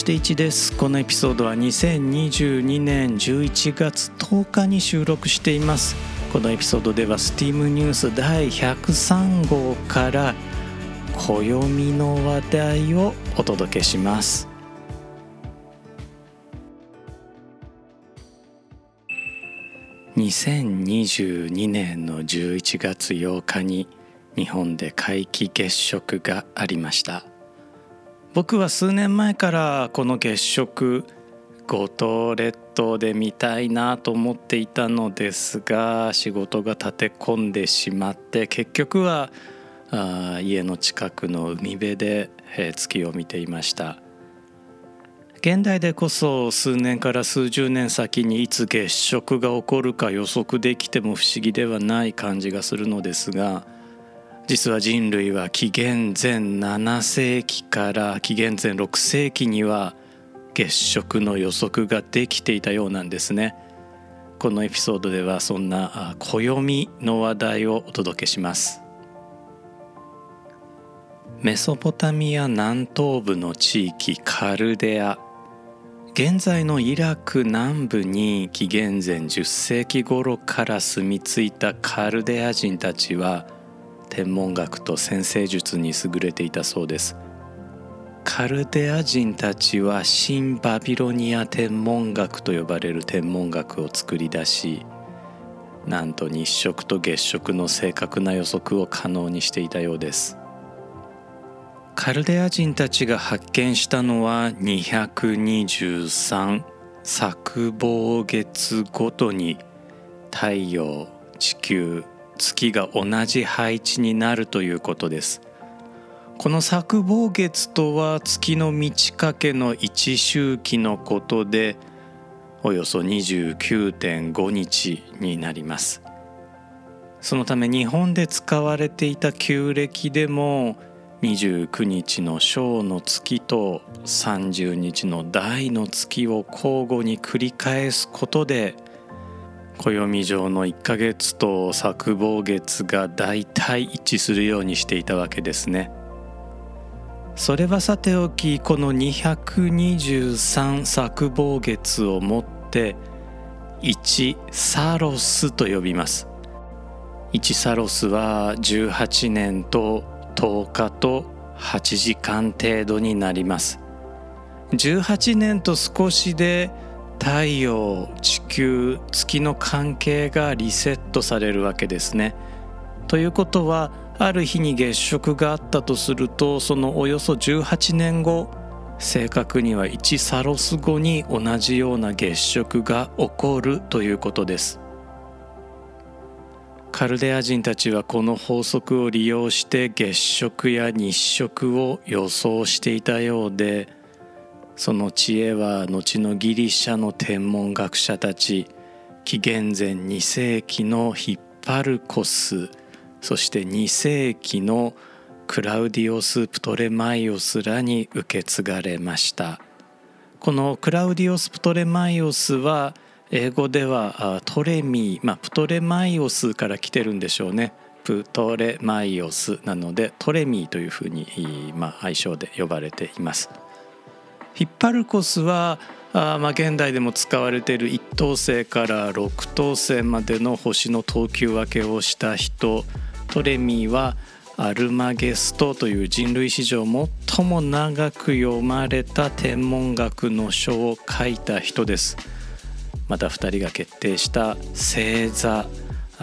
して1です。このエピソードは2022年11月10日に収録しています。このエピソードでは STEAM ニュース第103号から暦の話題をお届けします。2022年の11月8日に日本で皆既月食がありました。僕は数年前からこの月食五島列島で見たいなと思っていたのですが仕事が立て込んでしまって結局はあ家の近くの海辺で、え、月を見ていました。現代でこそ数年から数十年先にいつ月食が起こるか予測できても不思議ではない感じがするのですが実は人類は紀元前7世紀から紀元前6世紀には月食の予測ができていたようなんですね。このエピソードではそんな暦の話題をお届けします。メソポタミア南東部の地域カルデア。現在のイラク南部に紀元前10世紀頃から住み着いたカルデア人たちは天文学と先生術に優れていたそうです。カルデア人たちは新バビロニア天文学と呼ばれる天文学を作り出しなんと日食と月食の正確な予測を可能にしていたようです。カルデア人たちが発見したのは223作望月ごとに太陽地球月が同じ配置になるということです。この作望月とは月の満ち欠けの一周期のことでおよそ29.5日になります。そのため日本で使われていた旧暦でも29日の小の月と30日の大の月を交互に繰り返すことで暦上の1ヶ月と作望月が大体一致するようにしていたわけですね。それはさておきこの223作望月をもって1サロスと呼びます1サロスは18年と10日と8時間程度になります18年と少しで太陽地球月の関係がリセットされるわけですね。ということはある日に月食があったとするとそのおよそ18年後正確には1サロス後に同じような月食が起こるということです。カルデア人たちはこの法則を利用して月食や日食を予想していたようでその知恵は後のギリシャの天文学者たち紀元前2世紀のヒッパルコスそして2世紀のクラウディオス・プトレマイオスらに受け継がれました。このクラウディオス・プトレマイオスは英語ではトレミー、まあ、プトレマイオスから来てるんでしょうね。プトレマイオスなのでトレミーというふうに、まあ、愛称で呼ばれています。ヒッパルコスはあまあ現代でも使われている1等星から6等星までの星の等級分けをした人。トレミーはアルマゲストという人。類史上最も長く読まれた天文学の書を書いた人です。また2人が決定した星座。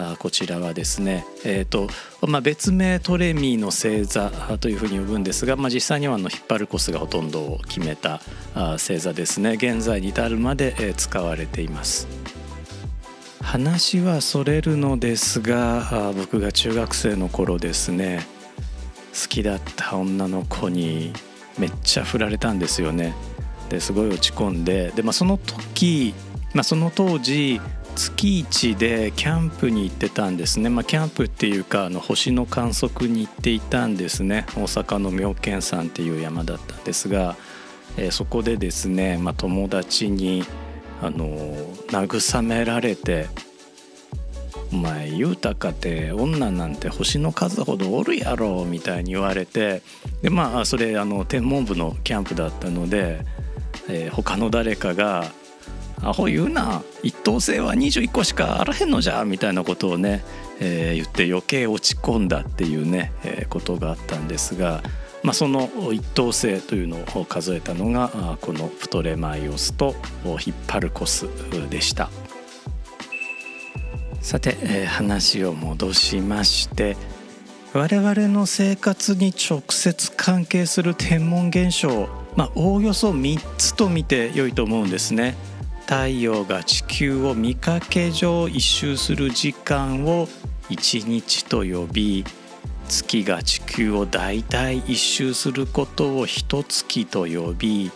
あこちらはですね、えーとまあ、別名トレミーの星座というふうに呼ぶんですが、まあ、実際にはあのヒッパルコスがほとんどを決めたあ星座ですね現在に至るまで、えー、使われています。話はそれるのですが僕が中学生の頃ですね好きだった女の子にめっちゃ振られたんですよねですごい落ち込んでで、まあ、その時、まあ、その当時月1でキャンプに行ってたんですね、まあ、キャンプっていうかあの星の観測に行っていたんですね。大阪の妙見山っていう山だったんですが、えー、そこでですね、まあ、友達にあの慰められて「お前言うたかて女なんて星の数ほどおるやろ」みたいに言われてでまあそれあの天文部のキャンプだったので、えー、他の誰かがアホ言うな一等星は21個しかあらへんのじゃみたいなことをね、えー、言って余計落ち込んだっていうね、えー、ことがあったんですが、まあ、その一等星というのを数えたのがこのプトレマイオスとヒッパルコスでした。さて、えー、話を戻しまして我々の生活に直接関係する天文現象まあおおよそ3つと見て良いと思うんですね。太陽が地球を見かけ上一周する時間を1日と呼び月が地球を大体一周することを一月と呼び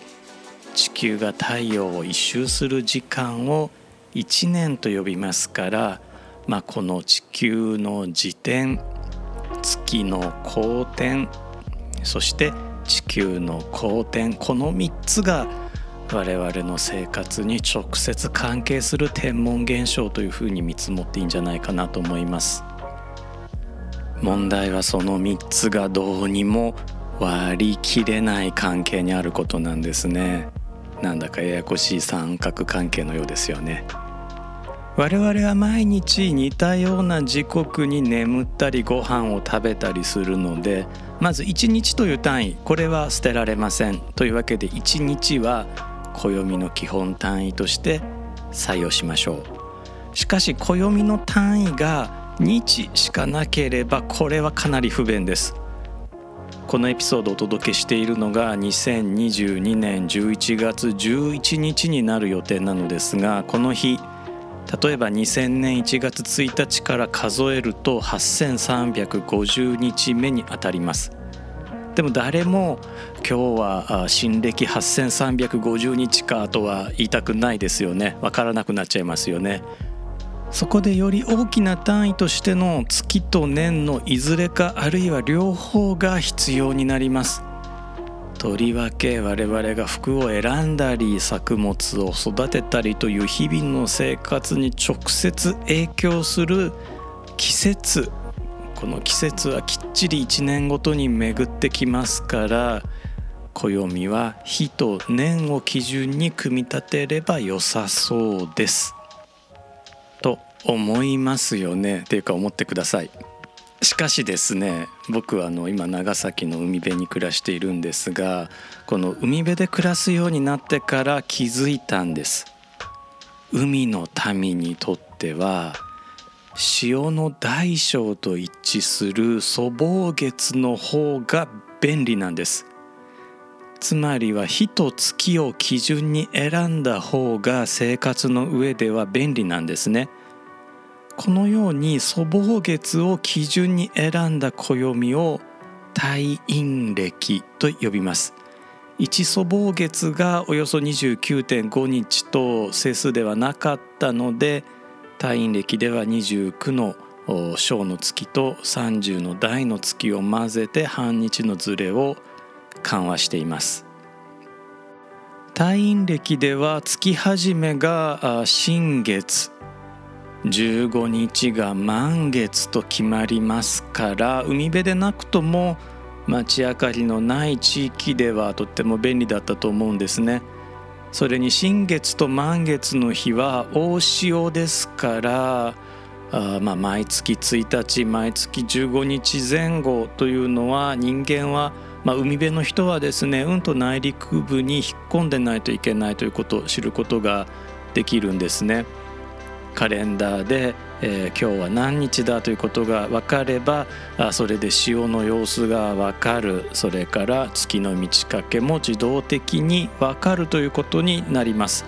地球が太陽を一周する時間を1年と呼びますから、まあ、この地球の自転月の公転そして地球の公転この3つが我々の生活に直接関係する天文現象というふうに見積もっていいんじゃないかなと思います。問題はその3つがどうにも割り切れない関係にあることなんですね。なんだかややこしい三角関係のようですよね。我々は毎日似たような時刻に眠ったりご飯を食べたりするのでまず1日という単位これは捨てられません。というわけで1日は暦の基本単位として採用しましょう。しかし暦の単位が日しかなければこれはかなり不便です。このエピソードをお届けしているのが2022年11月11日になる予定なのですがこの日例えば2000年1月1日から数えると8350日目にあたります。でも誰も今日は新暦8350日かとは言いたくないですよね。分からなくなっちゃいますよね。そこでより大きな単位としての月と年のいずれかあるいは両方が必要になります。とりわけ我々が服を選んだり作物を育てたりという日々の生活に直接影響する季節この季節はきっちり1年ごとに巡ってきますから暦は日と年を基準に組み立てれば良さそうです。と思いますよねっていうか思ってください。しかしですね僕はあの今長崎の海辺に暮らしているんですがこの海辺で暮らすようになってから気づいたんです。海の民にとっては潮の大小と一致する粗暴月の方が便利なんです。つまりは火と月を基準に選んだ方が生活の上では便利なんですね。このように粗暴月を基準に選んだ暦を退院暦と呼びます。一粗暴月がおよそ29.5日と整数ではなかったので退院暦では29の小の月と30の大の月を混ぜて半日のずれを緩和しています退院暦では月始めが新月15日が満月と決まりますから海辺でなくとも街明かりのない地域ではとっても便利だったと思うんですね。それに新月と満月の日は大潮ですからあまあ毎月1日毎月15日前後というのは人間は、まあ、海辺の人はですねうんと内陸部に引っ込んでないといけないということを知ることができるんですね。カレンダーでえー、今日は何日だということが分かればあそれで潮の様子が分かる。それから月の満ち欠けも自動的に分かるということになります。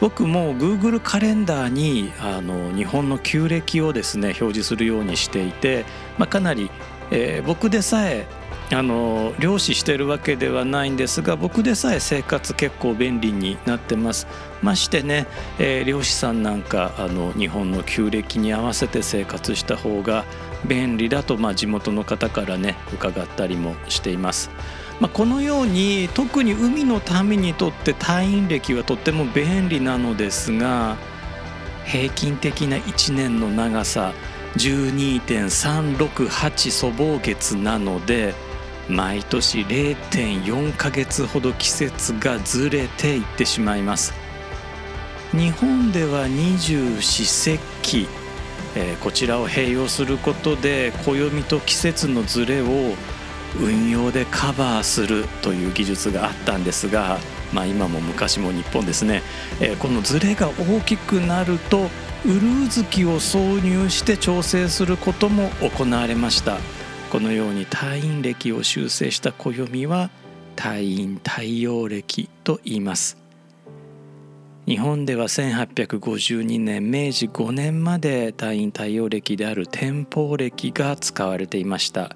僕も Google カレンダーにあの日本の旧暦をですね表示するようにしていて、まあ、かなり、えー、僕でさえあの漁師してるわけではないんですが僕でさえ生活結構便利になってますましてね、えー、漁師さんなんかあの日本の旧暦に合わせて生活した方が便利だと、まあ、地元の方からね伺ったりもしています。まあ、このように特に海の民にとって退院歴はとっても便利なのですが平均的な1年の長さ12.368粗暴月なので毎年0.4ヶ月ほど季節がずれていってしまいます日本では二十四節気、えー、こちらを併用することで暦と季節のずれを運用でカバーするという技術があったんですが、まあ、今も昔も日本ですね、えー、このずれが大きくなるとウルー月を挿入して調整することも行われました。このように退院暦を修正した暦は退院太陽暦と言います。日本では1852年明治5年まで退院太陽暦である天保暦が使われていました。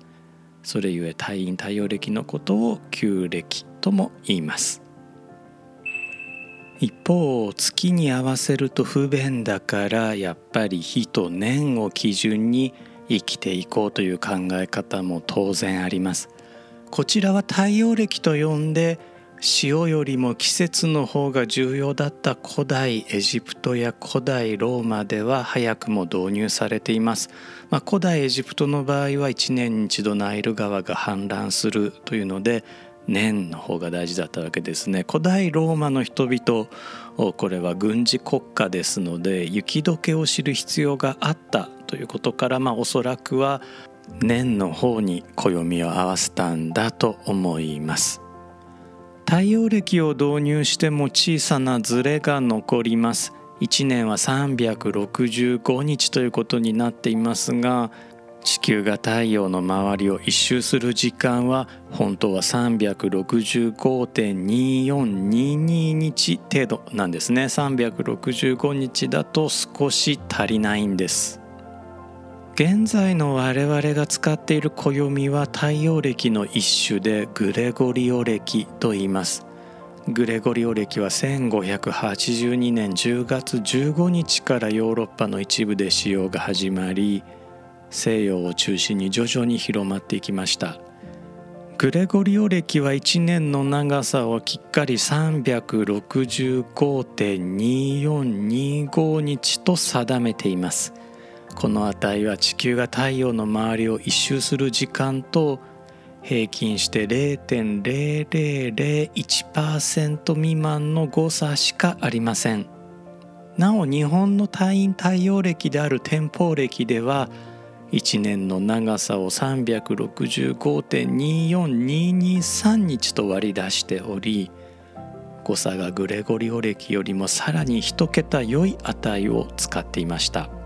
それゆえ退院太陽暦のことを旧暦とも言います。一方月に合わせると不便だからやっぱり日と年を基準に生きていこうという考え方も当然あります。こちらは太陽暦と呼んで潮よりも季節の方が重要だった古代エジプトや古代ローマでは早くも導入されています、まあ、古代エジプトの場合は1年に一度ナイル川が氾濫するというので年の方が大事だったわけですね。古代ローマの人々これは軍事国家ですので雪解けを知る必要があったということからまあおそらくは年の方に暦を合わせたんだと思います。太陽暦を導入しても小さなズレが残ります。1年は365日ということになっていますが地球が太陽の周りを一周する時間は本当は365.2422日程度なんですね。365日だと少し足りないんです。現在の我々が使っている暦は太陽暦の一種でグレゴリオ暦と言います。グレゴリオ暦は1582年10月15日からヨーロッパの一部で使用が始まり西洋を中心に徐々に広まっていきました。グレゴリオ暦は1年の長さをきっかり365.2425日と定めています。この値は地球が太陽の周りを一周する時間と平均して0.0001%未満の誤差しかありませんなお日本の太陰太陽暦である天保暦では1年の長さを365.24223日と割り出しており誤差がグレゴリオ暦よりもさらに1桁良い値を使っていました。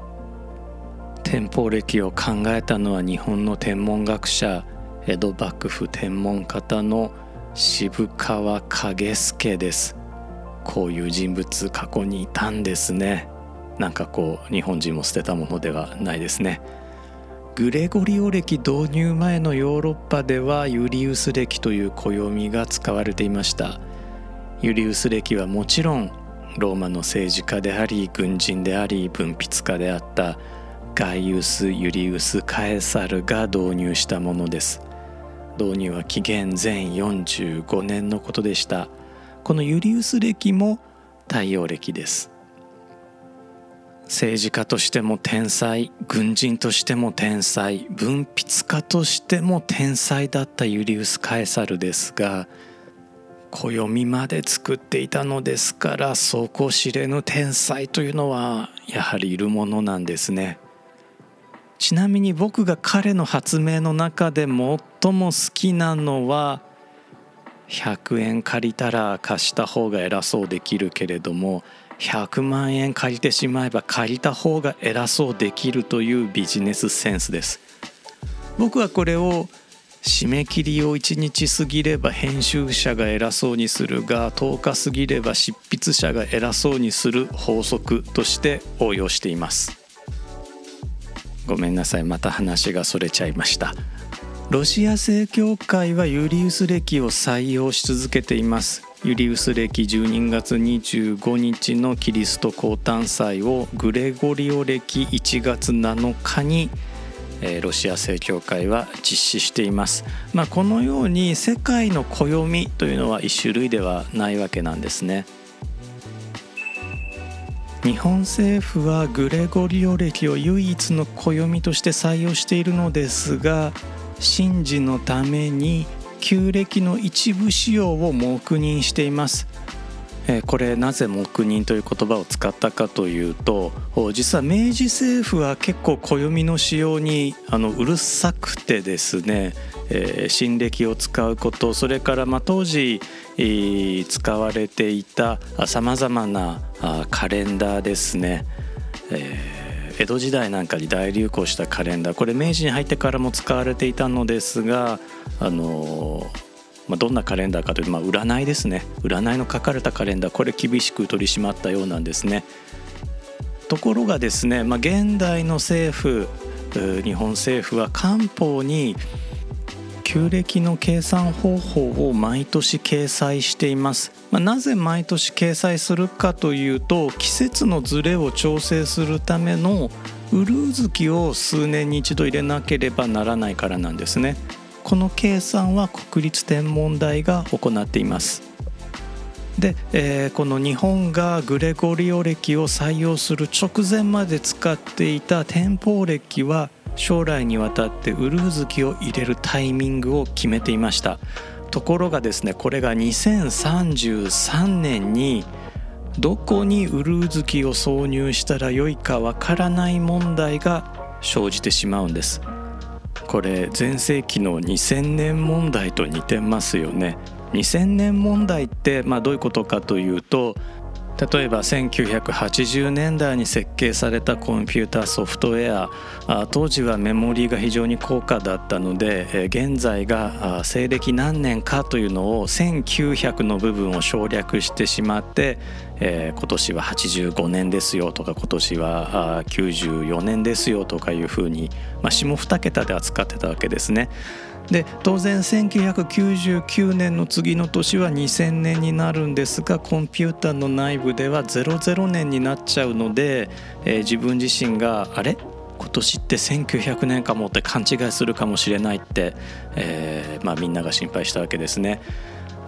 天保暦を考えたのは日本の天文学者江戸幕府天文方の渋川景助です。こういう人物過去にいたんですね。なんかこう日本人も捨てたものではないですね。グレゴリオ暦導入前のヨーロッパではユリウス暦という暦が使われていました。ユリウス暦はもちろんローマの政治家であり軍人であり文筆家であった。ガイウス・ユリウス・カエサルが導入したものです。導入は紀元前45年のことでした。このユリウス暦も太陽暦です。政治家としても天才軍人としても天才文筆家としても天才だったユリウス・カエサルですが暦まで作っていたのですから底知れぬ天才というのはやはりいるものなんですね。ちなみに僕が彼の発明の中で最も好きなのは100円借りたら貸した方が偉そうできるけれども100万円借りてしまえば借りた方が偉そうできるというビジネスセンスです。僕はこれを締め切りを1日過ぎれば編集者が偉そうにするが10日過ぎれば執筆者が偉そうにする法則として応用しています。ごめんなさい。また話がそれちゃいました。ロシア正教会はユリウス暦を採用し続けています。ユリウス暦12月25日のキリスト降誕祭をグレゴリオ暦1月7日にロシア正教会は実施しています、まあ、このように世界の暦というのは一種類ではないわけなんですね。日本政府はグレゴリオ暦を唯一の暦として採用しているのですが神事のために旧暦の一部使用を黙認しています。えこれなぜ黙認という言葉を使ったかというと実は明治政府は結構暦の使用にあのうるさくてですね、え、新暦を使うことそれからまあ当時、え、使われていたさまざまなあカレンダーですね、えー、江戸時代なんかに大流行したカレンダー。これ明治に入ってからも使われていたのですがあのーまあ、どんなカレンダーかというと、まあ、占いですね。占いの書かれたカレンダー。これ厳しく取り締まったようなんですね。ところがですね、まあ、現代の政府日本政府は漢方に旧暦の計算方法を毎年掲載しています、まあ、なぜ毎年掲載するかというと季節のずれを調整するためのウルー月を数年に一度入れなければならないからなんですね。この計算は国立天文台が行っています。で、えー、この日本がグレゴリオ暦を採用する直前まで使っていた天保暦は将来にわたってウルー月を入れるタイミングを決めていました。ところがですねこれが2033年にどこにウルー月を挿入したらよいかわからない問題が生じてしまうんです。これ前世紀の2000年問題と似てますよね。2000年問題って、まあ、どういうことかというと例えば1980年代に設計されたコンピューターソフトウェア当時はメモリーが非常に高価だったので現在が西暦何年かというのを1900の部分を省略してしまって、今年は85年ですよとか今年は94年ですよとかいうふうに、下2桁で扱ってたわけですね。で当然1999年の次の年は2000年になるんですがコンピューターの内部では00年になっちゃうので、えー、自分自身があれ？今年って1900年かもって勘違いするかもしれないって、えーまあ、みんなが心配したわけですね。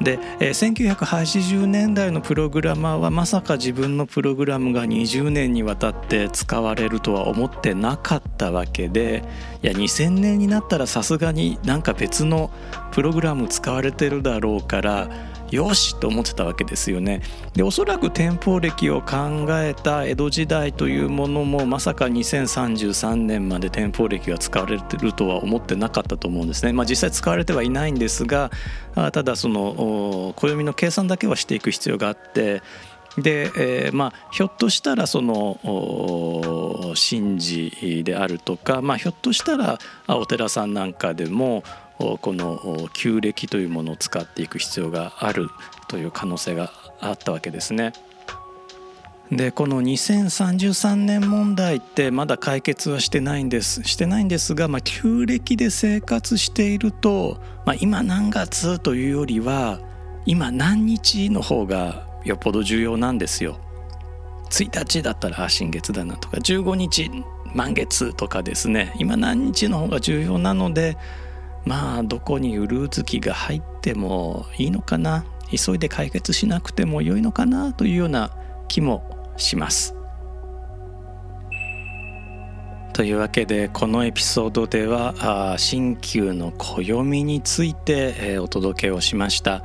で、えー、1980年代のプログラマーはまさか自分のプログラムが20年にわたって使われるとは思ってなかったたわけでいや2000年になったらさすがになんか別のプログラム使われてるだろうからよしと思ってたわけですよね。でおそらく天保暦を考えた江戸時代というものもまさか2033年まで天保暦が使われてるとは思ってなかったと思うんですね。まあ、実際使われてはいないんですがただその暦の計算だけはしていく必要があってで、えー、まあひょっとしたらその神事であるとか、まあ、ひょっとしたらお寺さんなんかでもこの旧暦というものを使っていく必要があるという可能性があったわけですね。でこの2033年問題ってまだ解決はしてないんですしてないんですが、まあ、旧暦で生活していると、まあ、今何月というよりは今何日の方がよっぽど重要なんですよ。1日だったら新月だなとか15日満月とかですね今何日の方が重要なのでまあどこにウルー月が入ってもいいのかな急いで解決しなくても良いのかなというような気もします。というわけでこのエピソードでは新旧の暦についてお届けをしました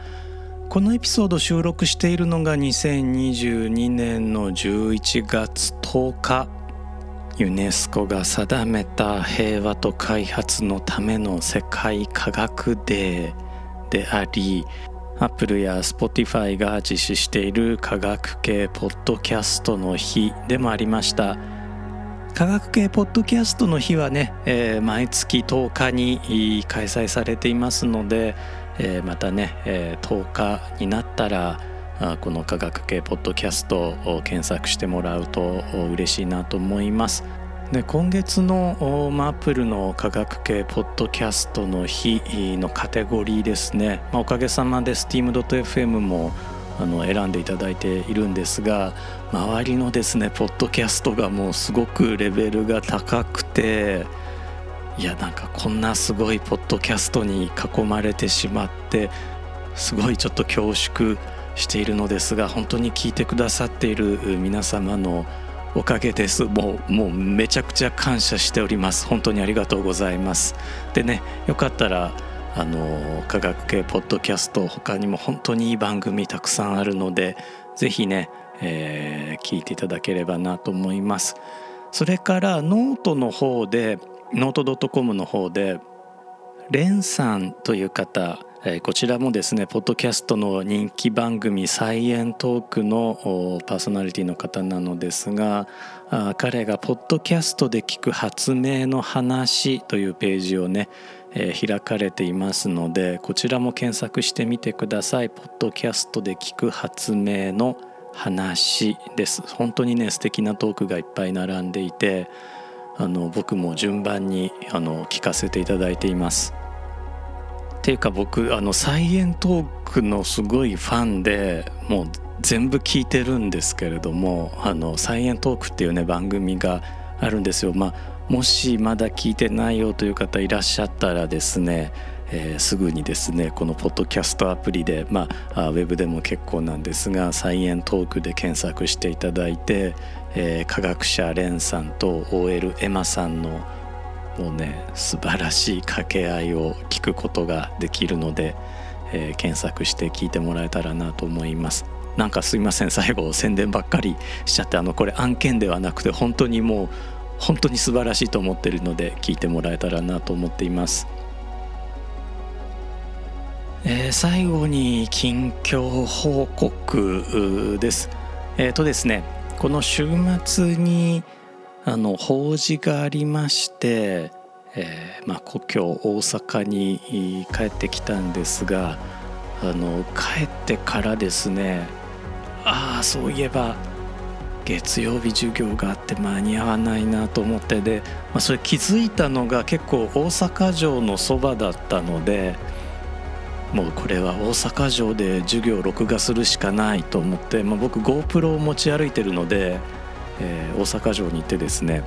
このエピソード収録しているのが2022年の11月10日。ユネスコが定めた平和と開発のための世界科学デーでありアップルや Spotify が実施している科学系ポッドキャストの日でもありました。科学系ポッドキャストの日はね、えー、毎月10日に開催されていますので、えー、またね、えー、10日になったらこの科学系ポッドキャストを検索してもらうと嬉しいなと思います。で今月のマップルの科学系ポッドキャストの日のカテゴリーですね、まあ、おかげさまで steam.fm もあの選んでいただいているんですが周りのですねポッドキャストがもうすごくレベルが高くていやなんかこんなすごいポッドキャストに囲まれてしまってすごいちょっと恐縮しているのですが本当に聞いてくださっている皆様のおかげです。もうもうめちゃくちゃ感謝しております。本当にありがとうございます。でねよかったらあの科学系ポッドキャスト他にも本当にいい番組たくさんあるのでぜひね、えー、聞いていただければなと思います。それからノートの方でノート .com の方でレンさんという方えこちらもですねポッドキャストの人気番組「サイエントーク」のパーソナリティの方なのですが彼が「ポッドキャストで聞く発明の話」というページをね、え開かれていますのでこちらも検索してみてください。ポッドキャストで聞く発明の話です本当にね素敵なトークがいっぱい並んでいてあの僕も順番にあの聞かせていただいています。っていうか僕あのサイエントークのすごいファンでもう全部聞いてるんですけれどもあのサイエントークっていうね番組があるんですよ。まあ、もしまだ聞いてないよという方いらっしゃったらですねえー、すぐにですねこのポッドキャストアプリで、まあ、ウェブでも結構なんですが「サイエントーク」で検索していただいて、えー、科学者レンさんと OL エマさんのもうね素晴らしい掛け合いを聞くことができるので、えー、検索して聞いてもらえたらなと思います。なんかすいません最後宣伝ばっかりしちゃってあのこれ案件ではなくて本当にもう本当に素晴らしいと思ってるので聞いてもらえたらなと思っています、えー、最後に近況報告です。えっ、ー、とですねこの週末にあの法事がありまして、えーまあ、故郷大阪に帰ってきたんですがあの帰ってからですねああそういえば月曜日授業があって間に合わないなと思ってで、まあ、それ気づいたのが結構大阪城のそばだったのでもうこれは大阪城で授業を録画するしかないと思って、まあ、僕 GoPro を持ち歩いてるのでえー、大阪城に行ってですね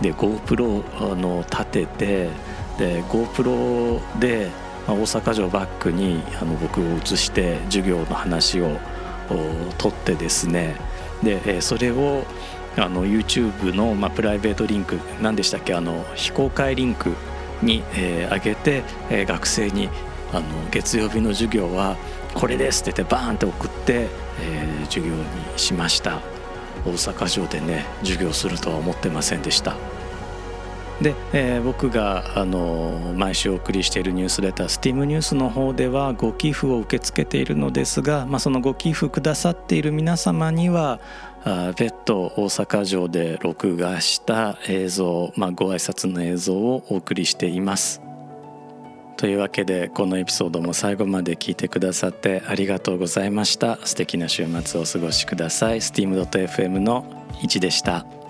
で GoPro あの立ててで GoPro で、まあ、大阪城バックにあの僕を映して授業の話を撮ってですねで、えー、それをあの YouTube の、まあ、プライベートリンク何でしたっけあの非公開リンクに、えー、上げて、えー、学生にあの月曜日の授業はこれですって言ってバーンって送って、えー、授業にしました。大阪城でね授業するとは思ってませんでしたで、えー、僕があの毎週お送りしているニュースレター STEAM ニュースの方ではご寄付を受け付けているのですが、まあ、そのご寄付くださっている皆様にはあ別途大阪城で録画した映像、まあ、ご挨拶の映像をお送りしています。というわけでこのエピソードも最後まで聞いてくださってありがとうございました。素敵な週末をお過ごしください。steam.fm の1でした「